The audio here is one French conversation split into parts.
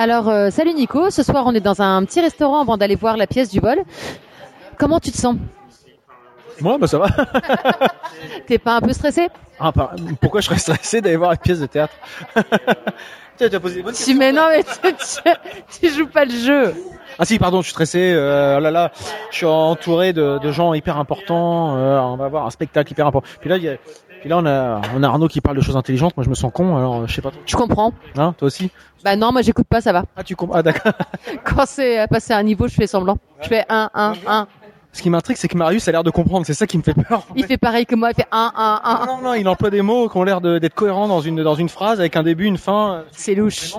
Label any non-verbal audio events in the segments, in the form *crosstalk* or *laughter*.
Alors, euh, salut Nico. Ce soir, on est dans un petit restaurant avant d'aller voir la pièce du vol. Comment tu te sens? Moi, bah ça va. *laughs* T'es pas un peu stressé? Ah, pas- pourquoi je serais stressé d'aller voir une pièce de théâtre? *laughs* Tiens, tu as posé des bonnes Tu mais non, mais tu, tu- tu joues pas le jeu. Ah si, pardon, je suis stressé. Euh, oh là là, je suis entouré de, de gens hyper importants. euh, on va voir un spectacle hyper important. Puis là, il y a, puis là, on a, on a Arnaud qui parle de choses intelligentes. Moi, je me sens con. Alors, je sais pas. Je comprends. Hein, toi aussi? Bah non, moi j'écoute pas, ça va. Ah, tu comprends Ah, d'accord. *laughs* Quand c'est à passer à un niveau, je fais semblant. Je fais 1, 1, 1. Ce qui m'intrigue, c'est que Marius a l'air de comprendre. C'est ça qui me fait peur. Il fait pareil que moi, il fait 1, 1, 1. Non, non, il emploie des mots qui ont l'air de- d'être cohérents dans une dans une phrase avec un début, une fin. C'est louche.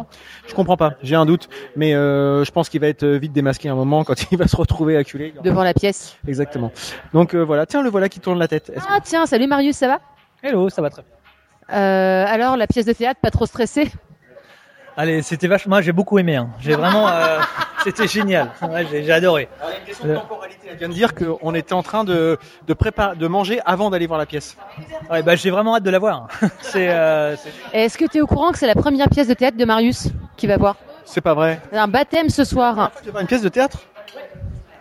Je comprends pas. J'ai un doute, mais euh, je pense qu'il va être vite démasqué à un moment quand il va se retrouver acculé. Devant la pièce. Exactement. Donc euh, voilà. Tiens, le voilà qui tourne la tête. Est-ce- Ah tiens, salut Marius, ça va? Hello, ça va très bien. euh, Alors, la pièce de théâtre, pas trop stressé Allez, c'était vachement, moi, j'ai beaucoup aimé. hein. J'ai vraiment, euh, *laughs* c'était génial. Ouais, j'ai j'ai adoré. Euh, Elle vient de dire qu'on était en train de de préparer, de manger avant d'aller voir la pièce. ouais, bah, j'ai vraiment hâte de la voir. *laughs* c'est, euh, c'est- Est-ce que tu es au courant que c'est la première pièce de théâtre de Marius qui va voir? C'est pas vrai. Un baptême ce soir. Tu vas voir une pièce de théâtre?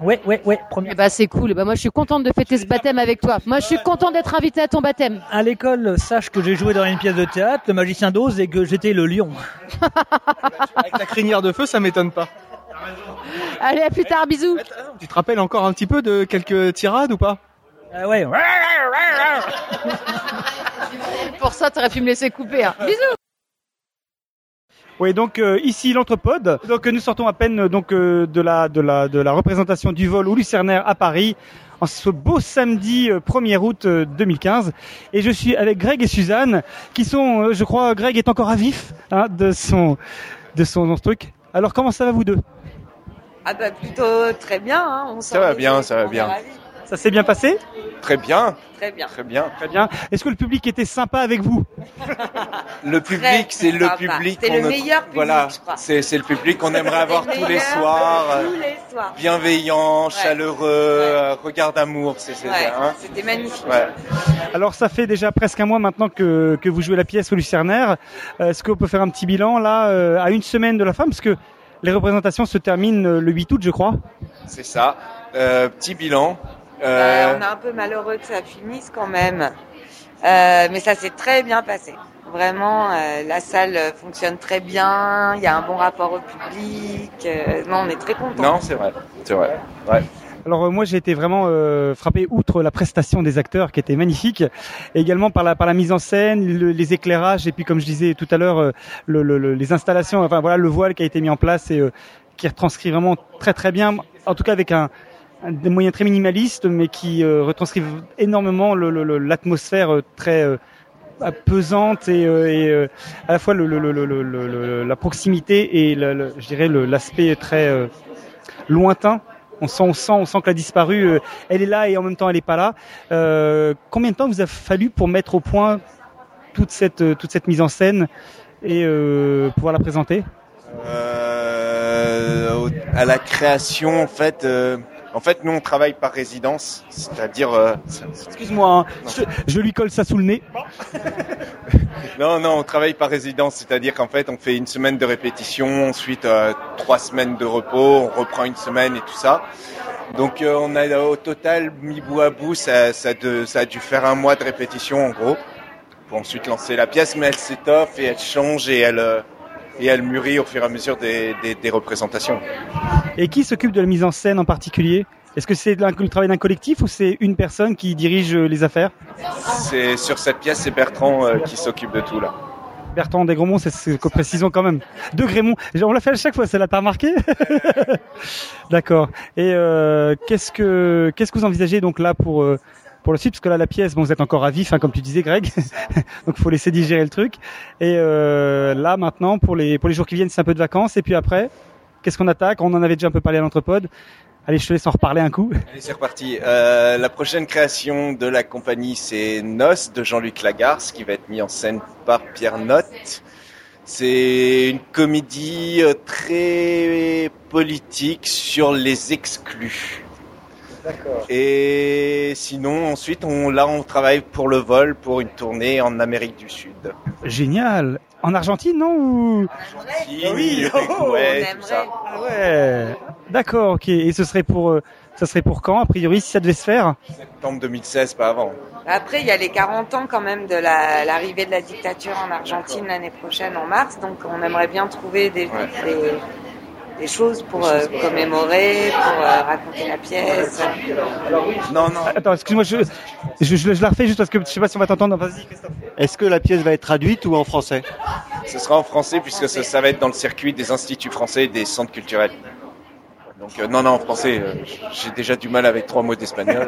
Ouais, ouais, ouais. Première. Eh bah c'est cool. Bah moi je suis contente de fêter ce baptême avec toi. Moi je suis contente d'être invitée à ton baptême. À l'école, sache que j'ai joué dans une pièce de théâtre, Le Magicien d'Oz, et que j'étais le lion. *laughs* avec ta crinière de feu, ça m'étonne pas. Allez à plus tard, bisous. Tu te rappelles encore un petit peu de quelques tirades ou pas? Ah ouais. Pour ça t'aurais pu me laisser couper. hein. Bisous. Oui, donc euh, ici l'Entrepode. Donc euh, nous sortons à peine euh, donc euh, de la de la de la représentation du vol au Lucernaire à Paris en ce beau samedi euh, 1er août euh, 2015 et je suis avec Greg et Suzanne qui sont euh, je crois Greg est encore à vif hein, de son de son truc. Alors comment ça va vous deux? Ah bah plutôt très bien, hein. on Ça va bien, ça va bien. Ça s'est bien passé Très bien, Très bien. très bien. Très bien. Est-ce que le public était sympa avec vous *laughs* Le public, c'est le public. C'est le meilleur public, Voilà, je crois. c'est c'est le public qu'on aimerait avoir tous les soirs. euh, Tous les soirs. Bienveillant, chaleureux, euh, regard d'amour, Ouais, hein. C'était magnifique. Ouais. Alors ça fait déjà presque un mois maintenant que, que vous jouez la pièce au Lucernaire. Euh, Est-ce qu'on peut faire un petit bilan là à une semaine de la fin? Parce que les représentations se terminent le 8 août je crois. C'est ça. Euh, petit bilan. Euh, on est un peu malheureux que ça finisse quand même. Euh, mais ça s'est très bien passé. Vraiment, euh, la salle fonctionne très bien. Il y a un bon rapport au public. Euh, non, on est très contents. non, c'est vrai. C'est vrai. Ouais. Alors euh, moi j'ai été vraiment euh, frappé outre la prestation des acteurs qui était magnifique, et également par la par la mise en scène, le- les éclairages et puis comme je disais tout à l'heure euh, le, le- le- les installations, enfin voilà le voile qui a été mis en place et euh, qui retranscrit vraiment très très bien, en tout cas avec un- des moyens très minimalistes mais qui euh, retranscrivent énormément l'atmosphère euh, très euh, pesante et, et, à la fois le, le- le- la proximité et le- je dirais l'aspect très lointain. On sent, on sent, on sent qu'elle a disparu. euh, elle est là et en même temps elle est pas là. Euh, combien de temps vous a fallu pour mettre au point toute cette toute cette mise en scène et pouvoir la présenter? À la création, en fait, en fait, nous on travaille par résidence, c'est-à-dire, euh, Excuse-moi, hein, je, je lui colle ça sous le nez. *laughs* non, non, on travaille par résidence, c'est-à-dire qu'en fait, on fait une semaine de répétition, ensuite euh, trois semaines de repos, on reprend une semaine et tout ça. Donc, euh, on a au total mis bout à bout, ça, ça, de- ça a dû faire un mois de répétition en gros, pour ensuite lancer la pièce, mais elle s'étoffe et elle change et elle euh, et elle mûrit au fur et à mesure des, des, des représentations. Et qui s'occupe de la mise en scène en particulier? Est-ce que c'est le travail d'un collectif ou c'est une personne qui dirige euh, les affaires? C'est sur cette pièce, c'est Bertrand euh, qui s'occupe de tout là. Bertrand Desgremont, c'est ce que précisons quand même. De Grémont, on l'a fait à chaque fois, celle-là, t'as remarqué? *laughs* D'accord. Et euh, qu'est-ce que qu'est-ce que vous envisagez donc là pour euh, pour le suite Parce que là, la pièce, bon, vous êtes encore à vif, hein, comme tu disais, Greg. *laughs* donc, faut laisser digérer le truc. Et euh, là, maintenant, pour les pour les jours qui viennent, c'est un peu de vacances. Et puis après, qu'est-ce qu'on attaque? On en avait déjà un peu parlé à l'entrepode. Allez, je te laisse en reparler un coup. Allez, c'est reparti. Euh, la prochaine création de la compagnie, c'est Nos de Jean-Luc Lagarce, qui va être mis en scène par Pierre Notte. C'est une comédie euh, très politique sur les exclus. D'accord. Et sinon, ensuite, on, là, on travaille pour le vol, pour une tournée en Amérique du Sud. Génial. En Argentine, non ou... Argentine, oui, on tout ça. Ah ouais. D'accord, ok. Et ce serait pour, euh, ça serait pour quand, a priori, si ça devait se faire? Septembre 2016, pas avant. Après, il y a les 40 ans quand même de la- l'arrivée de la dictature en Argentine l'année prochaine en mars, donc on aimerait bien trouver des, Ouais. des, des choses pour euh, commémorer, pour euh, raconter la pièce. Non, non. Attends, excuse-moi, je, je, je, je la refais juste parce que je sais pas si on va t'entendre. Vas-y, Christophe. Est-ce que la pièce va être traduite ou en français? Ce sera en français puisque ça, ça va être dans le circuit des instituts français et des centres culturels. Donc euh, non, non, en français, euh, j'ai déjà du mal avec trois mots d'espagnol.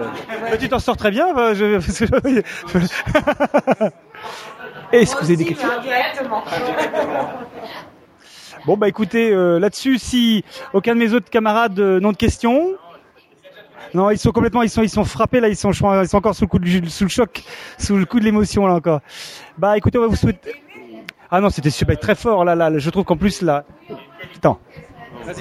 Mais tu t'en sors très bien. bah, je, que- *laughs* Est-ce que vous avez des questions? mais indirectement. Bon, bah écoutez, euh, là-dessus, si aucun de mes autres camarades euh, n'ont de questions. Non, ils sont complètement, ils sont, ils sont frappés là, ils sont, ils sont encore sous le coup du, sous le choc, sous le coup de l'émotion là encore. Bah écoutez, on va vous souhaiter. Ah non, c'était super, très fort là, là. Je trouve qu'en plus là, putain. Ah,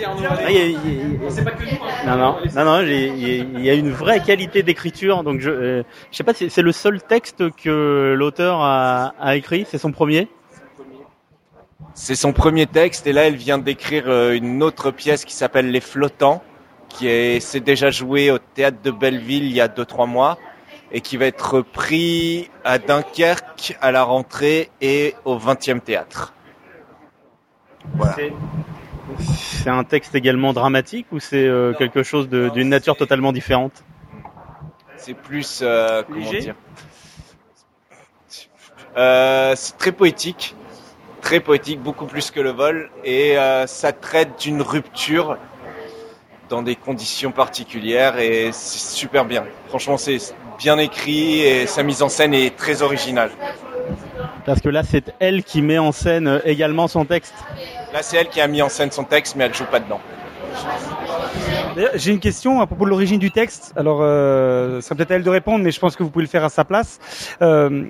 il y a- il y a- Non, non, non, non, il y a- une vraie qualité d'écriture. Donc, je, euh, je sais pas si c'est le seul texte que l'auteur a, a écrit. C'est son premier? C'est son premier texte et là, elle vient d'écrire euh, une autre pièce qui s'appelle Les Flottants, qui est, s'est déjà joué au théâtre de Belleville il y a deux trois mois et qui va être repris à Dunkerque à la rentrée et au 20e théâtre. Voilà. C'est- un texte également dramatique ou c'est euh, quelque chose d'une nature totalement différente? C'est plus euh, comment dire? Euh, C'est très poétique, très poétique, beaucoup plus que le vol, et euh, ça traite d'une rupture dans des conditions particulières, et c'est super bien. Franchement, c'est bien écrit et sa mise en scène est très originale. Parce que là, c'est elle qui met en scène euh, également son texte. Là, c'est elle qui a mis en scène son texte, mais elle joue pas dedans. J'ai une question à propos de l'origine du texte. Alors, euh, ça peut-être à elle de répondre, mais je pense que vous pouvez le faire à sa place. Euh,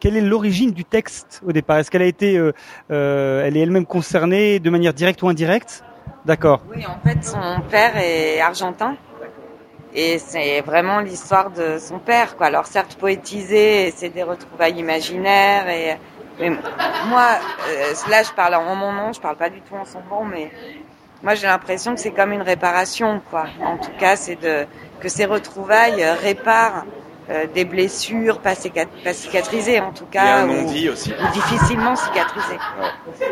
quelle est l'origine du texte au départ? Est-ce qu'elle a été, euh, euh, elle est elle-même concernée de manière directe ou indirecte? D'accord. Oui, en fait, son père est argentin. Et c'est vraiment l'histoire de son père, quoi. Alors certes poétisé, c'est des retrouvailles imaginaires. Et mais moi, euh, là, je parle en mon nom, je parle pas du tout en son nom, mais moi, j'ai l'impression que c'est comme une réparation, quoi. En tout cas, c'est de que ces retrouvailles euh, réparent euh, des blessures pas, cicat- pas cicatrisées, en tout Il y a cas, un ou, non-dit aussi. ou difficilement cicatrisées.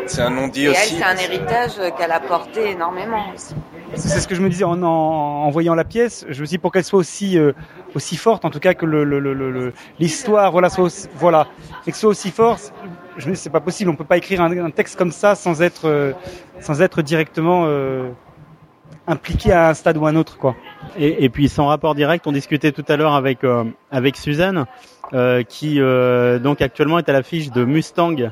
C'est un non-dit Et elle, aussi. c'est un héritage euh, qu'elle a porté énormément aussi. C'est ce que je me disais en, en, en voyant la pièce. Je me dis pour qu'elle soit aussi euh, aussi forte, en tout cas que le le- le- le- le- l'histoire, voilà, soit aussi, voilà, et que ce soit aussi fort. Je me dis c'est pas possible. On peut pas écrire un, un texte comme ça sans être euh, sans être directement euh, impliqué à un stade ou à un autre, quoi. Et, puis sans rapport direct, on discutait tout à l'heure avec euh, avec Suzanne, euh, qui euh, donc actuellement est à l'affiche de Mustang.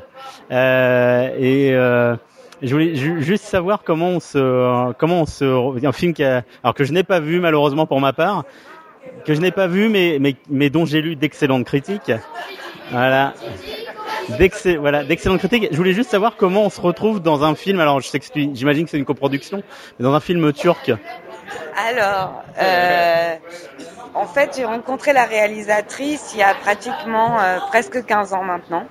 Euh, et euh, je voulais ju- juste savoir comment on se comment on se un film qui a, alors que je n'ai pas vu malheureusement pour ma part, que je n'ai pas vu mais mais mais dont j'ai lu d'excellentes critiques. Voilà. D'excellentes critiques. Je voulais juste savoir comment on se retrouve dans un film. Alors, je sais j'imagine que c'est une coproduction, mais dans un film turc. Alors, euh, en fait, j'ai rencontré la réalisatrice il y a pratiquement euh, presque 15 ans maintenant,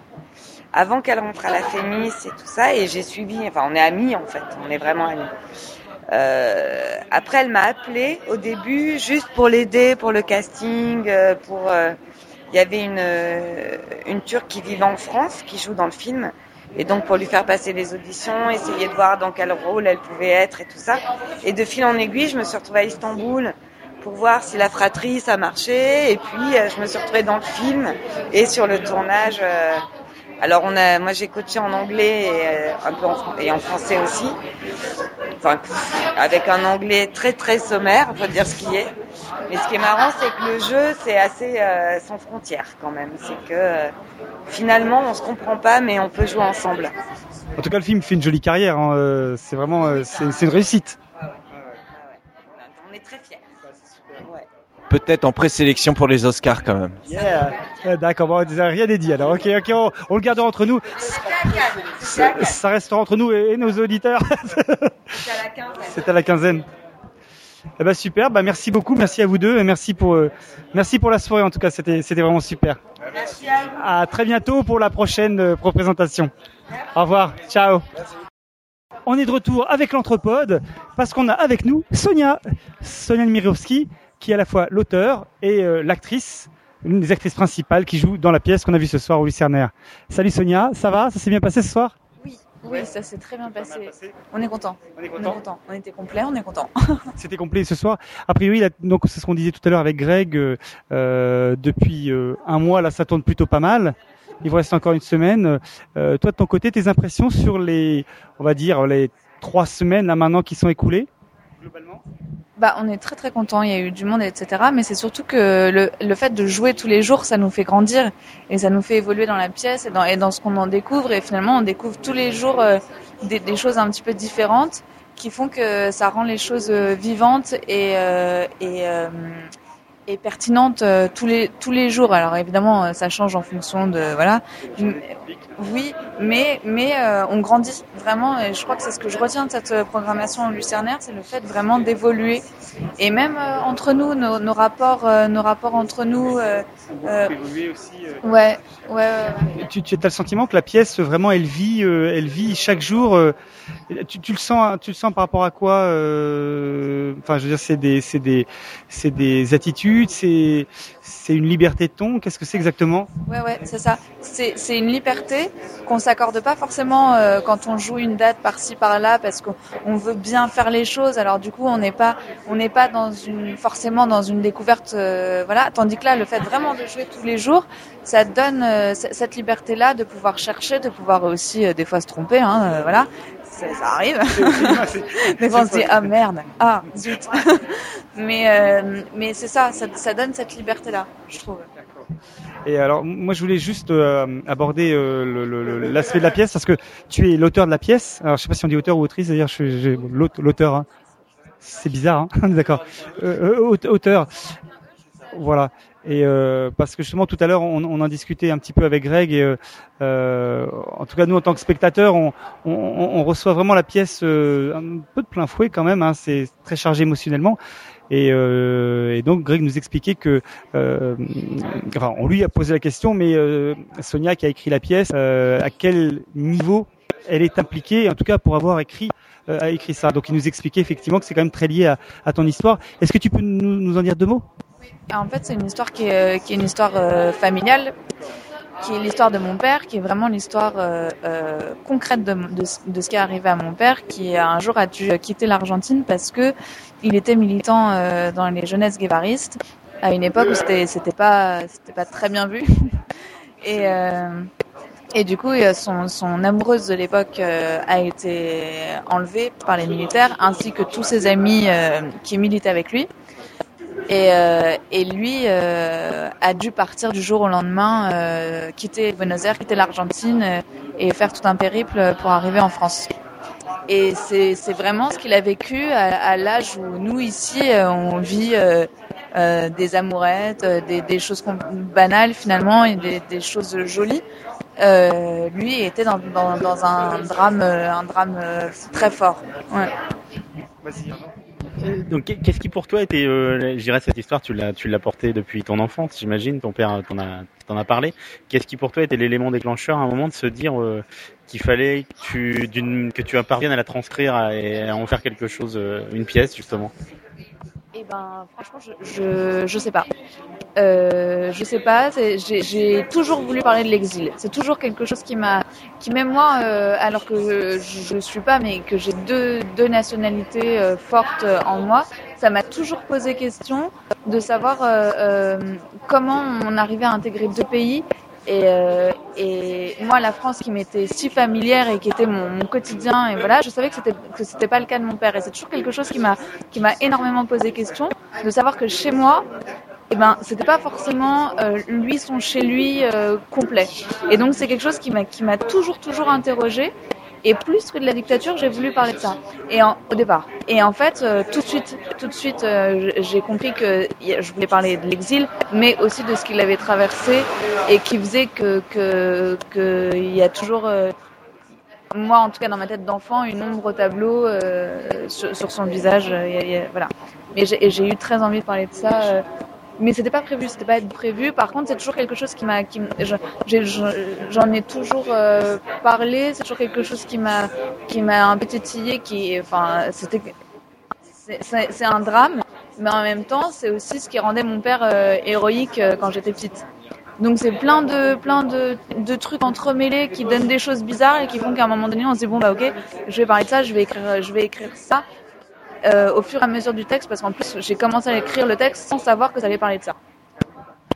avant qu'elle rentre à la Fémis et tout ça, et j'ai suivi, enfin, on est amis en fait, on est vraiment amis. Euh, après, elle m'a appelé au début juste pour l'aider pour le casting, euh, pour euh, il y avait une euh, une Turque qui vivait en France qui joue dans le film et donc pour lui faire passer les auditions, essayer de voir dans quel rôle elle pouvait être et tout ça. Et de fil en aiguille, je me suis retrouvée à Istanbul pour voir si la fratrie ça marchait et puis euh, je me suis retrouvée dans le film et sur le tournage euh, alors on a moi j'ai coaché en anglais et euh, un peu en, fran- et en français aussi. Enfin avec un anglais très très sommaire, faut dire ce qui est. Mais ce qui est marrant, c'est que le jeu, c'est assez euh, sans frontières quand même. C'est que euh, finalement, on se comprend pas, mais on peut jouer ensemble. En tout cas, le film fait une jolie carrière. hein, C'est vraiment, c'est c'est une réussite. On est très fiers. Peut-être en présélection pour les Oscars quand même. Euh, D'accord, bon, rien est dit alors. Ok, ok, on, on le gardera entre nous. C'est à Ça restera entre nous et, et nos auditeurs. la *laughs* quinzaine. C'est à la quinzaine. Eh ben super, bah merci beaucoup, merci à vous deux et merci pour euh, merci pour la soirée en tout cas, c'était c'était vraiment super. Merci à vous. À très bientôt pour la prochaine euh, représentation. Au revoir, ciao. On est de retour avec l'Anthropode parce qu'on a avec nous Sonia, Sonia Mirovski, qui est à la fois l'auteur et euh, l'actrice, l'une des actrices principales qui joue dans la pièce qu'on a vue ce soir au Lucernaire. Salut Sonia, ça va? Ça s'est bien passé ce soir? Oui, oui, ça s'est très bien passé. On est content. On est On est content. On était complet, on est content. *laughs* C'était complet ce soir. A priori, là, donc c'est ce qu'on disait tout à l'heure avec Greg. euh, euh, depuis euh, un mois, là, ça tourne plutôt pas mal. Il vous reste encore une semaine. Euh, toi, de ton côté, tes impressions sur les, on va dire, les trois semaines là maintenant qui sont écoulées? Globalement Bah, on est très très content. Il y a eu du monde, etc. Mais c'est surtout que le, le fait de jouer tous les jours, ça nous fait grandir et ça nous fait évoluer dans la pièce et dans, et dans ce qu'on en découvre. Et finalement, on découvre tous les jours euh, des, des choses un petit peu différentes qui font que ça rend les choses euh, vivantes et euh, et, euh, et pertinentes euh, tous les tous les jours. Alors évidemment, ça change en fonction de voilà. Oui, mais mais euh, on grandit vraiment et je crois que c'est ce que je retiens de cette euh, programmation lucernaire, c'est le fait vraiment d'évoluer et même euh, entre nous, nos, nos rapports, euh, nos rapports entre nous. euh, euh, évoluer aussi. ouais, ouais, ouais, ouais. Tu, tu as le sentiment que la pièce vraiment, elle vit, euh, elle vit chaque jour. euh, tu, tu le sens, tu le sens par rapport à quoi euh, Enfin, je veux dire, c'est des, c'est des, c'est des attitudes, c'est, c'est une liberté de ton. Qu'est-ce que c'est exactement? Ouais, ouais, c'est ça. C'est, c'est une liberté qu'on s'accorde pas forcément euh, quand on joue une date par-ci par-là parce qu'on on veut bien faire les choses. Alors du coup, on n'est pas, on n'est pas dans une forcément dans une découverte, euh, voilà. Tandis que là, le fait vraiment de jouer tous les jours, ça donne euh, cette liberté-là de pouvoir chercher, de pouvoir aussi euh, des fois se tromper, hein, euh, voilà. Ça, ça arrive. *laughs* Des fois, on se dit ah merde, ah zut. *laughs* mais euh, mais c'est ça, ça, ça donne cette liberté-là, je trouve. Et alors, moi, je voulais juste euh, aborder euh, l'aspect de la pièce parce que tu es l'auteur de la pièce. Alors, je sais pas si on dit auteur ou autrice, c'est-à-dire, je l'aute- l'auteur. hein. C'est bizarre, hein *laughs* d'accord. Euh, euh, aute- auteur. Voilà. Et parce que justement tout à l'heure on, en discutait un petit peu avec Greg en tout cas nous en tant que spectateurs on, reçoit vraiment la pièce un peu de plein fouet quand même. Hein, c'est très chargé émotionnellement. Et, euh, et donc Greg nous expliquait que, euh, enfin, on lui a posé la question, mais euh, Sonia qui a écrit la pièce, à quel niveau elle est impliquée, en tout cas pour avoir écrit écrit ça. Donc il nous expliquait effectivement que c'est quand même très lié à, ton histoire. Est-ce que tu peux nous, en dire deux mots? En fait, c'est une histoire qui est, une histoire familiale, qui est l'histoire de mon père, qui est vraiment l'histoire concrète de, de ce qui est arrivé à mon père, qui un jour a dû quitter l'Argentine parce que il était militant euh, dans les jeunesses guévaristes à une époque où c'était c'était pas c'était pas très bien vu *laughs* et euh, et du coup, euh, son, amoureuse de l'époque a été enlevée par les militaires, ainsi que tous ses amis qui militaient avec lui. Et, lui a dû partir du jour au lendemain, quitter Buenos Aires, quitter l'Argentine et faire tout un périple pour arriver en France. Et c'est vraiment ce qu'il a vécu à, à l'âge où nous ici euh, on vit euh, euh, des amourettes, euh, des, des choses banales finalement et des, des choses jolies. Euh, lui était dans, dans, dans un drame, euh, un drame très fort. Ouais. Donc, qu'est-ce qui pour toi était, euh, cette histoire, tu l'as, tu l'as portée depuis ton enfance, j'imagine, ton père t'en a, t'en a parlé. Qu'est-ce qui pour toi était l'élément déclencheur à un moment de se dire euh, qu'il fallait que tu, d'une, que tu parviennes à la transcrire et à en faire quelque chose, euh, une pièce justement? Eh ben, franchement, je, je, sais pas. Euh, je sais pas. J'ai toujours voulu parler de l'exil. C'est toujours quelque chose qui m'a, qui même moi, euh, alors que je, je suis pas, mais que j'ai deux, deux nationalités euh, fortes en moi, ça m'a toujours posé question de savoir comment on arrivait à intégrer deux pays. Et, euh, et moi, la France qui m'était si familière et qui était mon, mon quotidien, et voilà, je savais que c'était que c'était pas le cas de mon père. Et c'est toujours quelque chose qui m'a qui m'a énormément posé question de savoir que chez moi, eh ben, c'était pas forcément euh, lui son chez lui euh, complet. Et donc c'est quelque chose qui m'a qui m'a toujours toujours interrogé. Et plus que de la dictature, j'ai voulu parler de ça. Et en, au départ. Et en fait, euh, tout de suite, tout de suite, euh, j'ai compris que je voulais parler de l'exil, mais aussi de ce qu'il avait traversé et qui faisait que que que il y a toujours euh, moi en tout cas dans ma tête d'enfant, une ombre au tableau euh, sur, sur son visage. euh, y a- y a- voilà. Mais j'ai eu très envie de parler de ça. Mais c'était pas prévu, c'était pas prévu. Par contre, c'est toujours quelque chose qui m'a, qui j'en ai toujours euh, parlé. C'est toujours quelque chose qui m'a, qui m'a un peu titillé. Qui, enfin, c'était, c'est un drame, mais en même temps, c'est aussi ce qui rendait mon père euh, héroïque euh, quand j'étais petite. Donc c'est plein de plein de, de trucs entremêlés qui donnent des choses bizarres et qui font qu'à un moment donné on se dit bon bah ok je vais parler de ça je vais écrire je vais écrire ça euh, au fur et à mesure du texte parce qu'en plus j'ai commencé à écrire le texte sans savoir que ça allait parler de ça.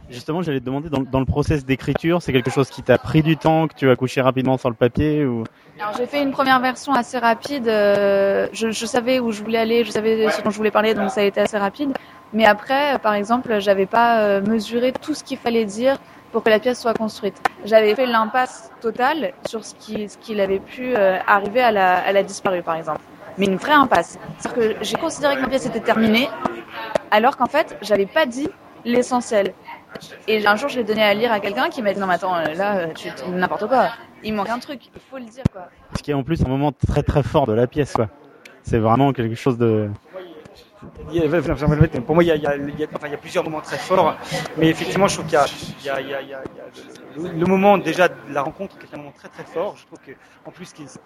Justement, j'allais te demander dans, dans le process d'écriture, c'est quelque chose qui t'a pris du temps, que tu as couché rapidement sur le papier ou? Alors j'ai fait une première version assez rapide. euh, je, je savais où je voulais aller, je savais ce dont je voulais parler, donc ça a été assez rapide. Mais après, euh, par exemple, j'avais pas mesuré tout ce qu'il fallait dire pour que la pièce soit construite. J'avais fait l'impasse totale sur ce qui, ce qu'il avait pu euh, arriver à la, à la disparue, par exemple. Mais une vraie impasse. C'est-à-dire que j'ai considéré que ma pièce était terminée, alors qu'en fait, j'avais pas dit l'essentiel. Et un jour, je l'ai donné à lire à quelqu'un qui m'a dit non, mais attends, là, tu- n'importe quoi. Il manque un truc, il faut le dire, quoi. ce qui est en plus un moment très très fort de la pièce, quoi. C'est vraiment quelque chose de. Pour moi, il y a, plusieurs moments très forts, mais effectivement, je trouve qu'il y a, le, moment déjà de la rencontre qui est un moment très très fort. Je trouve que, en plus, qui est,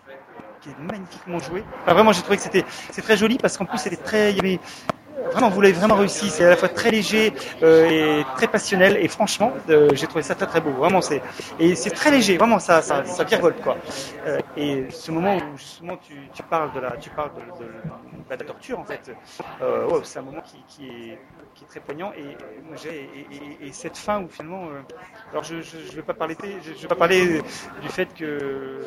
magnifiquement joué. Vraiment, j'ai trouvé que c'était, très joli parce qu'en plus, c'était très, il y avait Vraiment, vous l'avez vraiment réussi. C'est à la fois très léger euh, et très passionnel. Et franchement, euh, j'ai trouvé ça très très beau. Vraiment, c'est et c'est très léger. Vraiment, ça ça, ça virevolte quoi. Euh, et ce moment où justement tu, tu parles de la tu parles de, de- de la torture en fait, euh, ouais, c'est un moment qui, qui est qui est très poignant. Et et, et- et cette fin où finalement, euh, alors je je, je vais pas parler je vais pas parler du fait que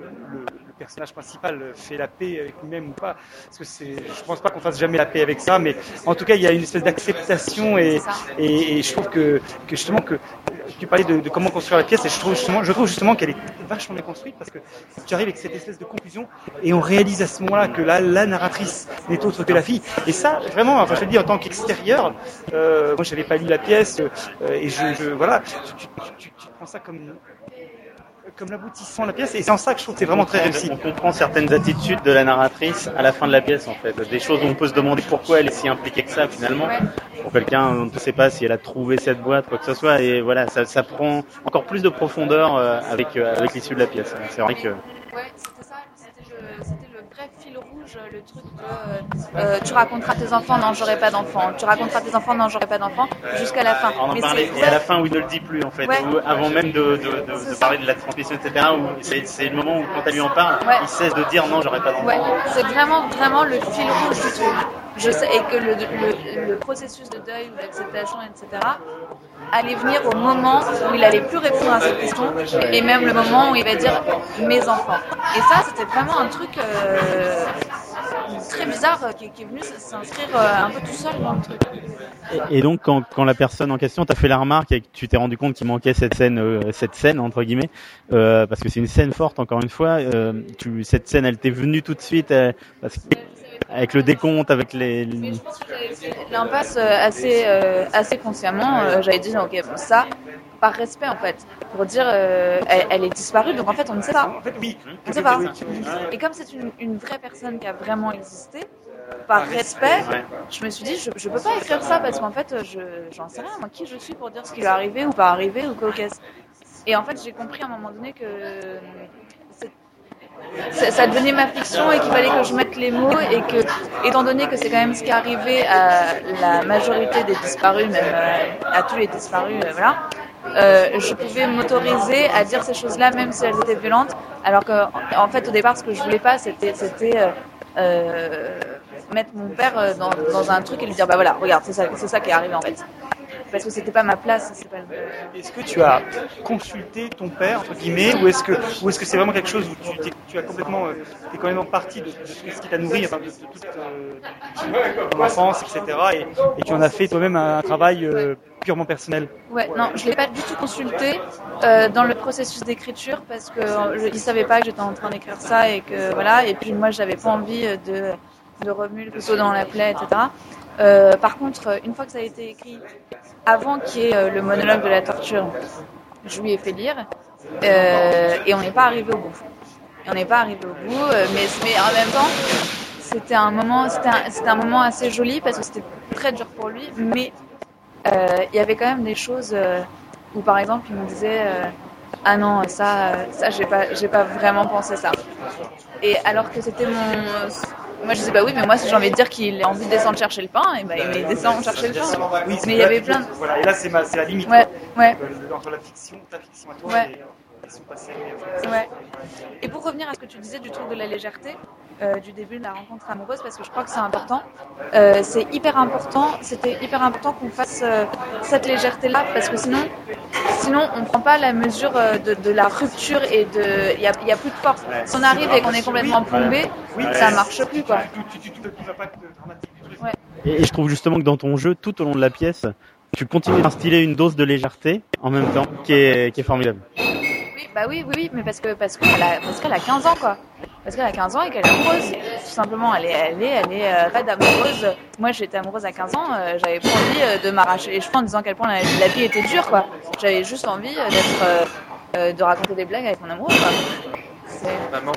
le, le personnage principal fait la paix avec lui-même ou pas, parce que c'est, je pense pas qu'on fasse jamais la paix avec ça, mais en tout cas il y a une espèce d'acceptation et, et, et je trouve que, que justement que tu parlais de, de comment construire la pièce et je trouve justement, je trouve justement qu'elle est vachement bien construite parce que tu arrives avec cette espèce de conclusion et on réalise à ce moment-là que la, la narratrice n'est autre que la fille. Et ça vraiment, enfin je te le dis en tant qu'extérieur, euh, moi j'avais pas lu la pièce euh, et je, je voilà, tu, tu, tu, tu prends ça comme comme l'aboutissement de la pièce et c'est en ça que je trouve que c'est vraiment très réussi. On comprend certaines attitudes de la narratrice à la fin de la pièce, en fait. Des choses où on peut se demander pourquoi elle est si impliquée que ça, finalement. Ouais. Pour quelqu'un, on ne sait pas si elle a trouvé cette boîte, quoi que ce soit. Et voilà, ça, ça prend encore plus de profondeur euh, avec, euh, avec l'issue de la pièce. C'est vrai que. Ouais, c'était ça, c'était le, c'était le vrai rouge, le truc de euh, euh, tu raconteras tes enfants, non, j'aurai pas d'enfants. Tu raconteras tes enfants, non, j'aurai pas d'enfants, jusqu'à la fin. On en Mais parlait, c'est- et à la fin où il ne le dit plus en fait, Ouais. avant même de, de, de, C'est de ça. parler de la transmission, etc. C'est, le moment où quand elle lui en parle, Ouais. il cesse de dire non, j'aurais pas d'enfant. Ouais, c'est vraiment, vraiment le fil rouge du truc. Et que le, processus de deuil ou d'acceptation, etc., allait venir au moment où il allait plus répondre à cette question, et même le moment où il va dire mes enfants. Et ça, c'était vraiment un truc euh, très bizarre euh, qui, est venu s'inscrire euh, un peu tout seul dans le truc. Et, donc quand, la personne en question t'a fait la remarque et que tu t'es rendu compte qu'il manquait cette scène, cette scène entre guillemets, parce que c'est une scène forte encore une fois, cette scène elle t'est venue tout de suite parce que- avec le décompte, avec les. Mais je pense que j'avais fait l'impasse euh, assez, euh, assez consciemment. Euh, j'avais dit, ok, bon, ça, par respect en fait, pour dire, euh, elle, elle est disparue, donc en fait, on ne sait pas. En fait, oui. On ne sait pas. Et comme c'est une, une vraie personne qui a vraiment existé, par respect, je me suis dit, je, je peux pas écrire ça parce qu'en fait, je, j'en sais rien, moi, qui je suis pour dire ce qui lui est arrivé ou pas arrivé ou quoi qu'est-ce. Et en fait, j'ai compris à un moment donné que ça devenait ma fiction et qu'il fallait que je mette les mots et que, étant donné que c'est quand même ce qui est arrivé à la majorité des disparus, même euh, à tous les disparus, euh, voilà, euh, je pouvais m'autoriser à dire ces choses-là même si elles étaient violentes, alors que en fait au départ ce que je voulais pas c'était euh, mettre mon père dans, un truc et lui dire bah voilà regarde c'est ça c'est ça qui est arrivé en fait parce que c'était pas ma place pas le- Est-ce que tu as consulté ton père entre guillemets ou est-ce que ou est-ce que c'est vraiment quelque chose où tu, tu as complètement euh, t'es complètement parti de, de ce qui t'a nourri enfin, de, de toute euh, ton enfance etc et, et tu en as fait toi-même un, un travail euh, purement personnel? Ouais, non, je l'ai pas du tout consulté euh, dans le processus d'écriture parce que je, il savait pas que j'étais en train d'écrire ça et que voilà. Et puis moi, j'avais pas envie de de remuer le couteau dans la plaie, etc. Euh, par contre, euh, une fois que ça a été écrit, avant qu'il y ait euh, le monologue de la torture, je lui ai fait lire euh, et on n'est pas arrivé au bout. On n'est pas arrivé au bout, euh, mais, mais en même temps, c'était un moment, c'était un, un moment assez joli parce que c'était très dur pour lui, mais il y avait quand même des choses où, par exemple, il me disait ah non, ça, ça, j'ai pas, j'ai pas vraiment pensé ça. Et alors que c'était mon, moi je disais bah oui, mais moi si j'ai envie de dire qu'il a envie de descendre chercher le pain, et ben il descend chercher le pain. Oui, Mais il y avait plein de- Voilà, et là c'est la limite. Ouais, quoi. ouais. Euh, Entre la fiction, ta fiction à toi Ouais. et la fiction passée. euh, Ouais. Et pour revenir à ce que tu disais du truc de la légèreté, euh, du début de la rencontre amoureuse, parce que je crois que c'est important, euh, c'est hyper important, c'était hyper important qu'on fasse euh, cette légèreté-là, parce que sinon, sinon on prend pas la mesure euh, de, de la rupture et de, il y a, il y a plus de force. Si on arrive et qu'on est complètement plombé, Oui, ça marche plus quoi. Ouais. Et, et je trouve justement que dans ton jeu, tout au long de la pièce, tu continues d'instiller une dose de légèreté en même temps, qui est, qui est formidable. Oui, bah oui, oui, oui, mais parce que parce qu'elle a parce qu'elle a 15 ans quoi. Parce qu'elle a 15 ans et qu'elle est amoureuse. Tout simplement, elle est elle est elle est euh, raide amoureuse. Moi, j'étais amoureuse à 15 ans, euh, j'avais pas envie euh, de m'arracher les cheveux en disant à quel point la, la vie était dure quoi. J'avais juste envie euh, d'être euh, euh, de raconter des blagues avec mon amoureux quoi. C'est- Maman.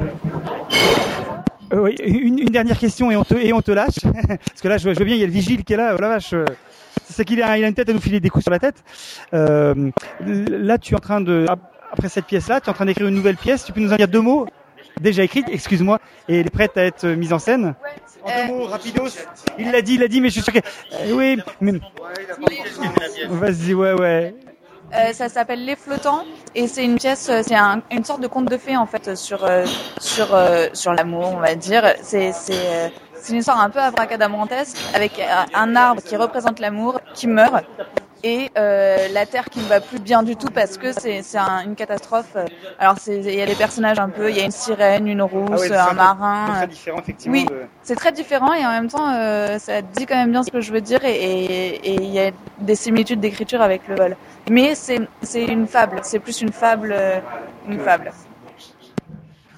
Euh, oui, une, une dernière question et on te, et on te lâche. *laughs* Parce que là, je, vois- je vois bien, il y a le vigile qui est là. Oh la vache. euh, C'est qu'il a, il a une tête à nous filer des coups sur la tête. Euh, là, tu es en train de, après cette pièce-là, tu es en train d'écrire une nouvelle pièce. Tu peux nous en dire deux mots Déjà écrite, excuse-moi, et elle est prête à être mise en scène. En deux mots, rapidos. Il l'a dit, il l'a dit, mais je suis sûr que. Euh, oui, mais. Vas-y, ouais, ouais. Euh, ça s'appelle Les Flottants et c'est une pièce, euh, c'est un- une sorte de conte de fées en fait sur euh, sur euh, sur l'amour, on va dire. C'est c'est euh, c'est une histoire un peu abracadabrantesque avec un arbre qui représente l'amour qui meurt et euh, la terre qui ne va plus bien du tout parce que c'est c'est un- une catastrophe. Alors c'est il y a des personnages un peu, il y a une sirène, une rousse, Ah ouais, c'est un marin. Très euh, différent, effectivement. oui. de- c'est très différent et en même temps, euh, ça dit quand même bien ce que je veux dire et et- et il y a des similitudes d'écriture avec le vol. Mais c'est c'est une fable, c'est plus une fable, une fable.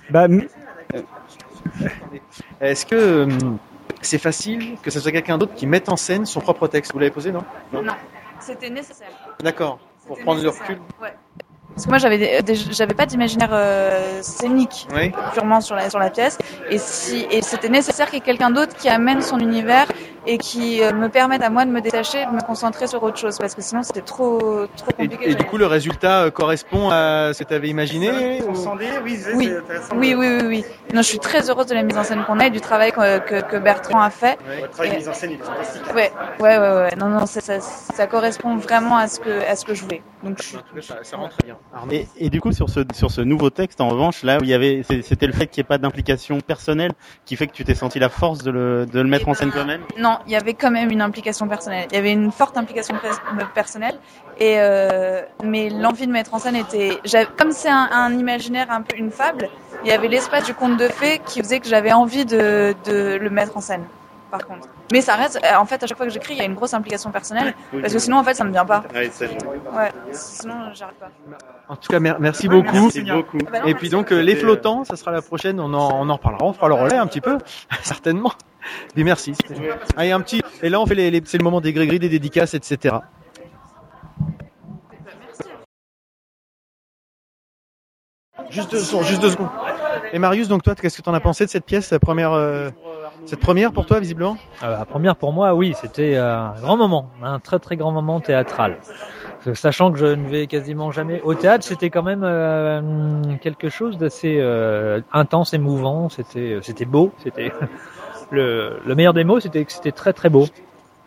Bah, Est-ce que c'est facile que ce soit quelqu'un d'autre qui mette en scène son propre texte? Vous l'avez posé, non? Non, c'était nécessaire. D'accord. Pour prendre le nécessaire. recul. Ouais. Parce que moi j'avais des- des- j'avais pas d'imaginaire euh, scénique Oui. purement sur la sur la pièce et si et c'était nécessaire qu'il y ait quelqu'un d'autre qui amène son univers et qui euh, me permette à moi de me détacher, de me concentrer sur autre chose parce que sinon c'était trop trop compliqué. et du coup, le résultat euh, correspond à ce que tu avais imaginé ou- oui, Oui. Oui, oui, oui, oui. Non, je suis très heureuse de la mise en scène qu'on a et du travail que, que, que Bertrand a fait. Le travail de mise en scène il est fantastique. Ouais, ouais, ouais, ouais. Non, non, ça, ça, ça correspond vraiment à ce que, à ce que je voulais. Donc, je suis. Tout cas, ça, très bien. Et, et du coup, sur ce, sur ce nouveau texte, en revanche, là, où il y avait, c'était le fait qu'il n'y ait pas d'implication personnelle qui fait que tu t'es senti la force de le, de le mettre Eh en scène ben, toi-même. Non, il y avait quand même une implication personnelle. Il y avait une forte implication pers- personnelle. Et euh, mais l'envie de mettre en scène était, j'avais- comme c'est un, un imaginaire un peu une fable, il y avait l'espace du conte de fées qui faisait que j'avais envie de, de le mettre en scène. Par contre, mais ça reste, euh, en fait, à chaque fois que j'écris, il y a une grosse implication personnelle, parce que sinon, en fait, ça me vient pas. Ouais, sinon, j'arrive pas. En tout cas, mer- merci beaucoup. Merci beaucoup. Ah bah Et puis donc, euh, les flottants, ça sera la prochaine. On en, on en reparlera. On fera le relais un petit peu, *laughs* certainement. Mais merci. Allez, un petit. Et là, on fait les, les- c'est le moment des gris-gris, des dédicaces, etc. Juste deux secondes, juste deux secondes. Et Marius, donc toi, qu'est-ce que tu en as pensé de cette pièce, cette première, euh, cette première pour toi, visiblement? Euh, la première pour moi, oui, c'était euh, un grand moment, un très très grand moment théâtral. Sachant que je ne vais quasiment jamais au théâtre, c'était quand même euh, quelque chose d'assez euh, intense, émouvant. C'était c'était beau. C'était *laughs* le, le meilleur des mots, c'était que c'était très très beau.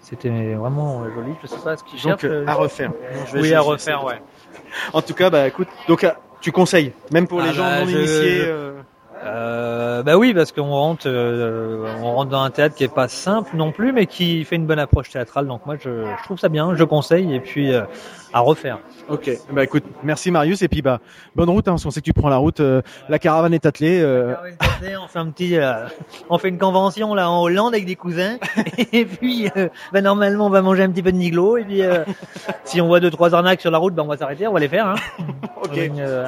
C'était vraiment euh, joli. Je sais pas ce qu'il Donc cherche. euh, euh, à refaire. Je vais- oui, à refaire, ouais. En tout cas, bah écoute, donc euh, tu conseilles, même pour Ah les gens bah, non je- initiés. euh, Euh, bah oui, parce qu'on rentre, euh, on rentre dans un théâtre qui est pas simple non plus, mais qui fait une bonne approche théâtrale. Donc moi, je, je trouve ça bien, je conseille et puis euh, à refaire. Ok, bah écoute, merci Marius et puis bah bonne route, hein, parce qu'on sait que tu prends la route, euh, la caravane est attelée. euh, On fait un petit, euh, on fait une convention là en Hollande avec des cousins, et puis bah, normalement on va manger un petit peu de niglo, et puis euh, si on voit deux trois arnaques sur la route, bah, on va s'arrêter, on va les faire. Hein. *laughs* ok,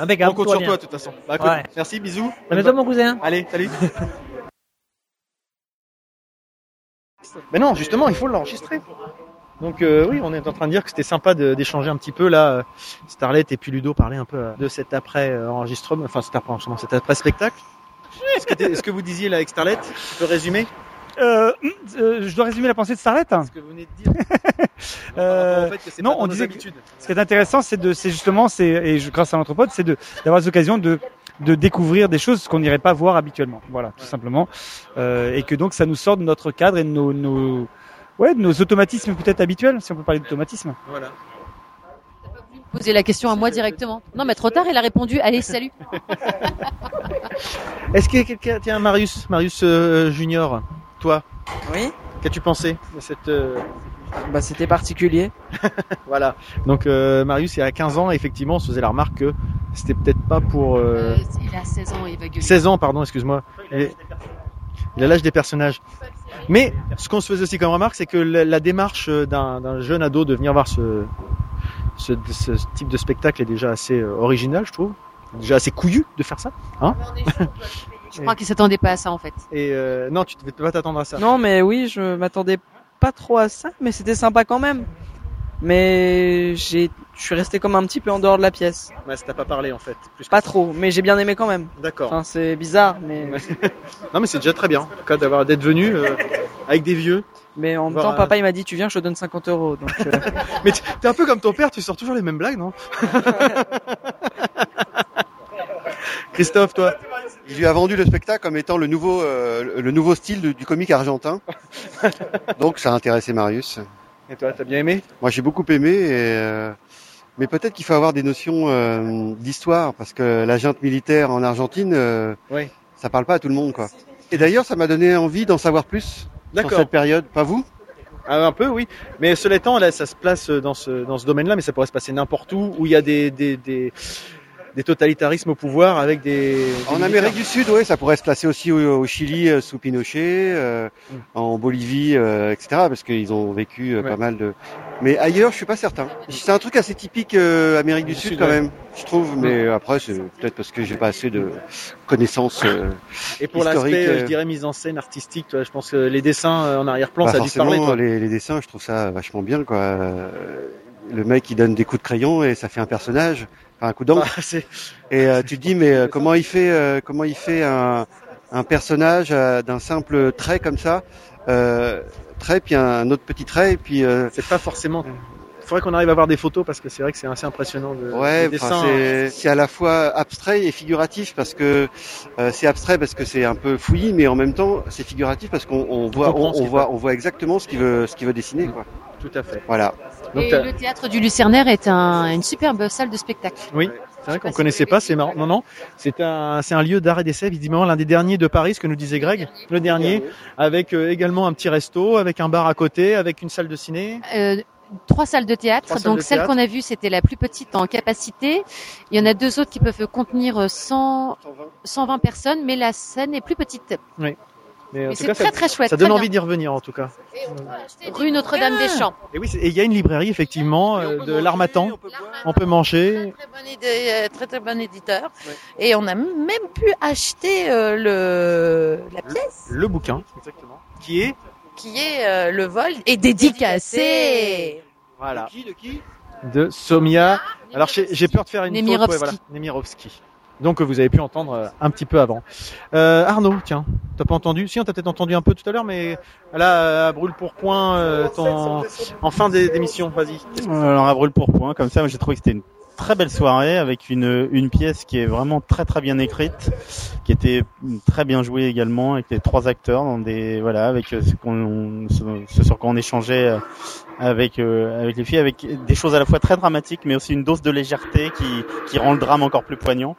impeccable. on compte sur bien. toi de toute façon. Bah écoute, Ouais. merci, bisous. Bientôt mon cousin. Allez, salut. Mais non, justement, il faut l'enregistrer. Donc euh, oui, on est en train de dire que c'était sympa d'échanger un petit peu là. euh, Starlet et puis Ludo parlaient un peu euh, de cet après enregistrement, enfin cet après enregistrement, cet après spectacle. Est-ce que, vous disiez là avec Starlet Tu peux résumer? Euh, euh, je dois résumer la pensée de Starlet. ce que vous venez de dire *laughs* Euh, fait, non, on disait que-. Ce qui est intéressant, c'est de, c'est justement, c'est et je, grâce à l'anthropode, c'est de d'avoir des occasions de de découvrir des choses qu'on n'irait pas voir habituellement. Voilà, tout simplement, euh, et que donc ça nous sort de notre cadre et de nos, nos ouais, de nos automatismes peut-être habituels, si on peut parler d'automatisme. Voilà. Posez la question à moi directement. Non, mais trop tard, il a répondu. Allez, salut. *laughs* Est-ce qu'il y a quelqu'un Tiens, Marius, Marius euh, Junior, toi, Oui, qu'as-tu pensé de cette euh, bah c'était particulier. *laughs* Voilà. Donc euh, Marius, il y a 15 ans, effectivement, on se faisait la remarque que c'était peut-être pas pour euh, il a 16 ans, il va gueuler. 16 ans, pardon, excuse-moi. Et- Il a l'âge des personnages. Mais ce qu'on se faisait aussi comme remarque, c'est que la, la démarche d'un jeune ado de venir voir ce, ce, ce type de spectacle est déjà assez euh, original, je trouve. Déjà assez couillu de faire ça. Je crois qu'il s'attendait pas à ça, en fait. Et euh, non, tu ne devais pas t'attendre à ça. Non, mais oui, je m'attendais pas trop à ça, mais c'était sympa quand même. Mais j'ai, je suis resté comme un petit peu en dehors de la pièce. Ouais, ça t'a pas parlé en fait. Plus Pas trop, mais j'ai bien aimé quand même. D'accord. Enfin, c'est bizarre, mais *laughs* Non, mais c'est déjà très bien. En tout cas, d'avoir d'être venu euh, avec des vieux. mais en même temps, papa il m'a dit tu viens, je te donne 50 euros. Donc euh, *laughs* Mais t'es un peu comme ton père, tu sors toujours les mêmes blagues, non? *laughs* Christophe, toi Il lui a vendu le spectacle comme étant le nouveau, euh, le nouveau style du, du comique argentin. Donc ça a intéressé Marius. Et toi, t'as bien aimé Moi j'ai beaucoup aimé, et, euh, mais peut-être qu'il faut avoir des notions euh, d'histoire parce que la junte militaire en Argentine, euh, Oui. ça parle pas à tout le monde quoi. Et d'ailleurs ça m'a donné envie d'en savoir plus sur cette période, pas vous Ah, un peu, oui. Mais cela étant, là, ça se place dans ce, dans ce domaine-là, mais ça pourrait se passer n'importe où, où il y a des, des, des, des totalitarismes au pouvoir avec des... des En militaires. Amérique du Sud, oui, ça pourrait se placer aussi au, au Chili euh, sous Pinochet, euh, Mm. en Bolivie, euh, etc. Parce qu'ils ont vécu euh, Ouais. pas mal de. Mais ailleurs, je suis pas certain. C'est un truc assez typique euh, Amérique du, Du Sud, Sud, quand ouais. même, je trouve. Mais après, c'est peut-être parce que j'ai pas assez de connaissances. euh, Et pour l'aspect, je dirais, mise en scène artistique, toi, je pense que les dessins euh, en arrière-plan, pas ça a dû te parler, forcément, toi. les, les dessins, je trouve ça vachement bien, quoi. Le mec, il donne des coups de crayon et ça fait un personnage, un coup d'encre. Ah, *laughs* Et euh, tu te dis mais euh, comment il fait euh, comment il fait un, un personnage euh, d'un simple trait comme ça euh, trait puis un autre petit trait et puis euh, c'est pas forcément... Il faudrait qu'on arrive à voir des photos parce que c'est vrai que c'est assez impressionnant de, ouais c'est à la fois abstrait et figuratif parce que euh, c'est abstrait parce que c'est un peu fouillis mais en même temps c'est figuratif parce qu'on on voit on, voit on voit exactement ce qu'il veut ce qu'il veut dessiner quoi Tout à fait. voilà Donc, Et t'as- le théâtre du Lucernaire est un, une superbe salle de spectacle. Oui, c'est vrai qu'on connaissait pas, c'est marrant. Non, non, c'est un, c'est un lieu d'art et d'essai, évidemment, l'un des derniers de Paris, ce que nous disait Greg, le dernier, avec euh, également un petit resto, avec un bar à côté, avec une salle de ciné. Euh, trois salles de théâtre. Salles Donc de celle qu'on a vue, c'était la plus petite en capacité. Il y en a deux autres qui peuvent contenir 100, 120 personnes, mais la scène est plus petite. Mais, en Mais c'est très ça, très chouette. ça donne envie d'y revenir, en tout cas. Rue Notre-Dame-des-Champs. Et oui, et il y a une librairie, effectivement, euh, de l'Armatan. On peut manger. Très bon, idée, euh, très très bon éditeur. Et on a même pu acheter euh, le la pièce Le bouquin, exactement. Qui est qui est euh, le vol et dédicacé. Voilà. qui de qui? De Somia. Alors j'ai peur de faire une faute, Nemirovski. ouais, voilà, Nemirovski. Donc vous avez pu entendre euh, un petit peu avant. Euh, Arnaud, tiens, t'as pas entendu? Si, on t'a peut-être entendu un peu tout à l'heure, mais là, à brûle pour point, euh, ton... en fin d'é- d'émission, vas-y. Alors à brûle pour point, comme ça, j'ai trouvé que c'était une très belle soirée avec une, une pièce qui est vraiment très très bien écrite, qui était très bien jouée également avec les trois acteurs dans des voilà avec ce qu'on ce, ce sur quoi on échangeait euh, avec euh, avec les filles avec des choses à la fois très dramatiques mais aussi une dose de légèreté qui qui rend le drame encore plus poignant.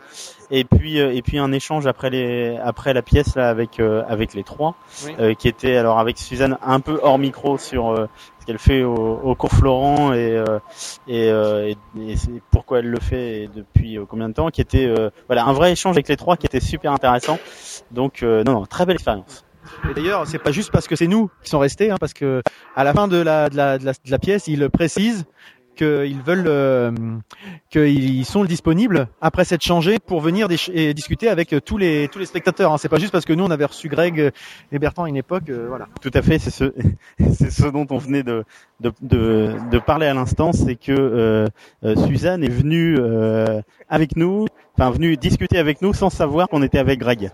Et puis euh, et puis un échange après les après la pièce là avec euh, avec les trois Oui. euh, qui était alors avec Suzanne un peu hors micro sur euh, ce qu'elle fait au, au cours Florent et euh, et, euh, et, et pourquoi elle le fait et depuis combien de temps qui était euh, voilà un vrai échange avec les trois qui était super intéressant. Donc euh, non non très belle expérience Et d'ailleurs, c'est pas juste parce que c'est nous qui sont restés, hein, parce que à la fin de la, de la, de la, de la pièce, ils précisent qu'ils veulent, euh, qu'ils sont disponibles après s'être changés pour venir discuter avec tous les tous les spectateurs. Hein. C'est pas juste parce que nous on avait reçu Greg et Bertrand à une époque, euh, voilà. Tout à fait, c'est ce, *laughs* ce dont on venait de, de, de, de parler à l'instant, c'est que euh, euh, Suzanne est venue euh, avec nous, enfin venue discuter avec nous sans savoir qu'on était avec Greg.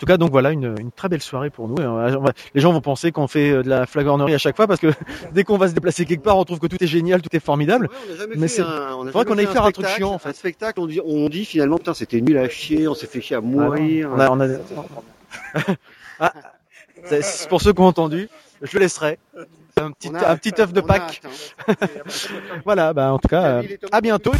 Tout cas, donc voilà, une, une très belle soirée pour nous. Et les gens vont penser qu'on fait euh, de la flagornerie à chaque fois parce que *laughs* dès qu'on va se déplacer quelque part, on trouve que tout est génial, tout est formidable. Mais c'est vrai qu'on aille faire un truc chiant en Un fait. spectacle, on dit, on dit finalement, putain, c'était nul à chier, on s'est fait chier à mourir. On a, on a... *laughs* Ah, c'est c'est pour ceux qui ont entendu, je le laisserai. Un petit, un petit œuf de Pâques. *laughs* voilà, bah en tout cas, à bientôt.